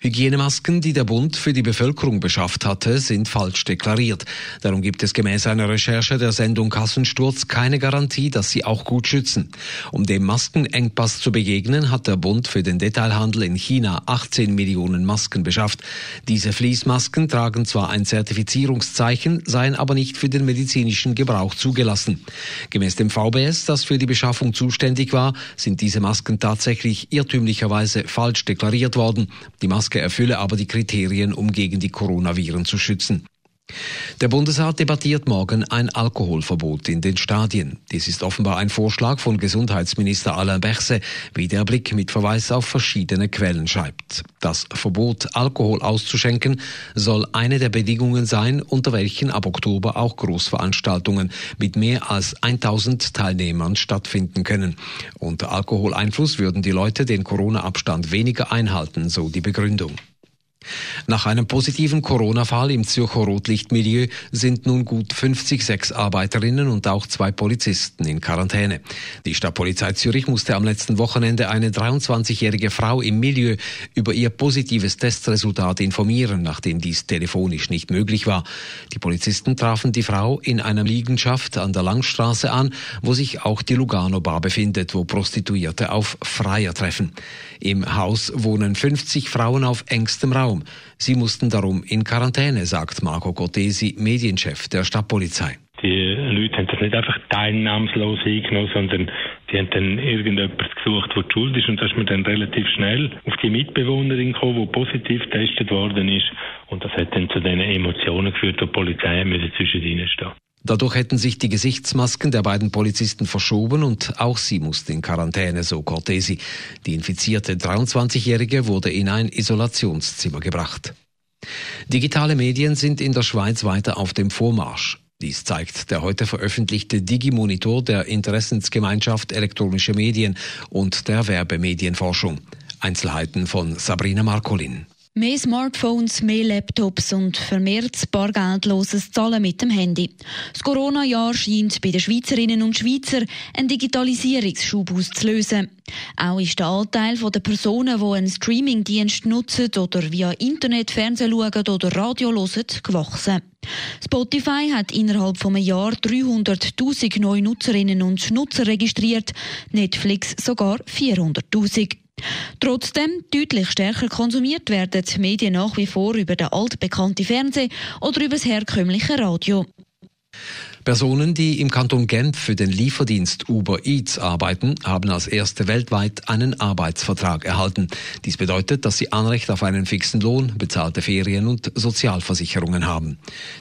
Hygienemasken, die der Bund für die Bevölkerung beschafft hatte, sind falsch deklariert. Darum gibt es gemäß einer Recherche der Sendung Kassensturz keine Garantie, dass sie auch gut schützen. Um dem Maskenengpass zu begegnen, hat der Bund für den Detailhandel in China 18 Millionen Masken beschafft. Diese Fließmasken tragen zwar ein Zertifizierungszeichen, seien aber nicht für den medizinischen Gebrauch zugelassen. Gemäß dem VBS, das für die Beschaffung zuständig war, sind diese Masken tatsächlich irrtümlicherweise falsch deklariert worden. Die Masken Maske erfülle aber die Kriterien, um gegen die Coronaviren zu schützen. Der Bundesrat debattiert morgen ein Alkoholverbot in den Stadien. Dies ist offenbar ein Vorschlag von Gesundheitsminister Alain Berset, wie der Blick mit Verweis auf verschiedene Quellen schreibt. Das Verbot, Alkohol auszuschenken, soll eine der Bedingungen sein, unter welchen ab Oktober auch Großveranstaltungen mit mehr als 1000 Teilnehmern stattfinden können. Unter Alkoholeinfluss würden die Leute den Corona-Abstand weniger einhalten, so die Begründung. Nach einem positiven Corona-Fall im Zürcher Rotlichtmilieu sind nun gut 50 Sexarbeiterinnen und auch zwei Polizisten in Quarantäne. Die Stadtpolizei Zürich musste am letzten Wochenende eine 23-jährige Frau im Milieu über ihr positives Testresultat informieren, nachdem dies telefonisch nicht möglich war. Die Polizisten trafen die Frau in einer Liegenschaft an der Langstraße an, wo sich auch die Lugano Bar befindet, wo Prostituierte auf Freier treffen. Im Haus wohnen 50 Frauen auf engstem Raum. Raum. Sie mussten darum in Quarantäne, sagt Marco Gottesi, Medienchef der Stadtpolizei. Die Leute haben das nicht einfach teilnahmslos eingenommen, sondern die haben dann irgendjemand gesucht, der schuld ist. Und da ist man dann relativ schnell auf die Mitbewohnerin gekommen, die positiv getestet worden ist. Und das hat dann zu den Emotionen geführt, wo die Polizei zwischen ihnen stehen Dadurch hätten sich die Gesichtsmasken der beiden Polizisten verschoben und auch sie mussten in Quarantäne, so Cortesi. Die infizierte 23-Jährige wurde in ein Isolationszimmer gebracht. Digitale Medien sind in der Schweiz weiter auf dem Vormarsch. Dies zeigt der heute veröffentlichte Digimonitor der Interessensgemeinschaft Elektronische Medien und der Werbemedienforschung. Einzelheiten von Sabrina Markolin. Mehr Smartphones, mehr Laptops und vermehrtes bargeldloses Zahlen mit dem Handy. Das Corona-Jahr scheint bei den Schweizerinnen und Schweizer einen Digitalisierungsschub auszulösen. Auch ist der Anteil der Personen, die einen Streamingdienst nutzen oder via Internet Fernsehen schauen oder Radio hören, gewachsen. Spotify hat innerhalb von einem Jahr 300.000 neue Nutzerinnen und Nutzer registriert, Netflix sogar 400.000. Trotzdem deutlich stärker konsumiert werden die Medien nach wie vor über den altbekannten Fernsehen oder über das herkömmliche Radio. Personen, die im Kanton Genf für den Lieferdienst Uber Eats arbeiten, haben als erste weltweit einen Arbeitsvertrag erhalten. Dies bedeutet, dass sie Anrecht auf einen fixen Lohn, bezahlte Ferien und Sozialversicherungen haben.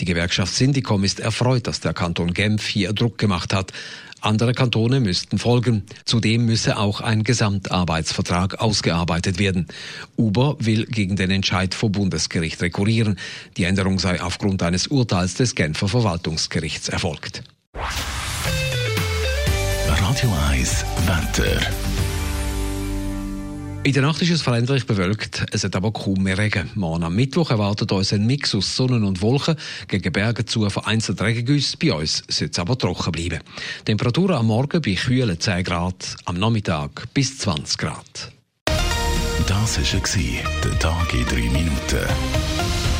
Die Gewerkschaft Syndicom ist erfreut, dass der Kanton Genf hier Druck gemacht hat. Andere Kantone müssten folgen. Zudem müsse auch ein Gesamtarbeitsvertrag ausgearbeitet werden. Uber will gegen den Entscheid vor Bundesgericht rekurrieren. Die Änderung sei aufgrund eines Urteils des Genfer Verwaltungsgerichts erfolgt. Radio 1 Wetter. In der Nacht ist es veränderlich bewölkt, es hat aber kaum mehr Regen. Morgen am Mittwoch erwartet uns ein Mix aus Sonnen und Wolken, gegen Berge zu vereinzelt Regengüsse, bei uns soll es aber trocken bleiben. Temperatur am Morgen bei kühlen 10 Grad, am Nachmittag bis 20 Grad. Das war der Tag in 3 Minuten.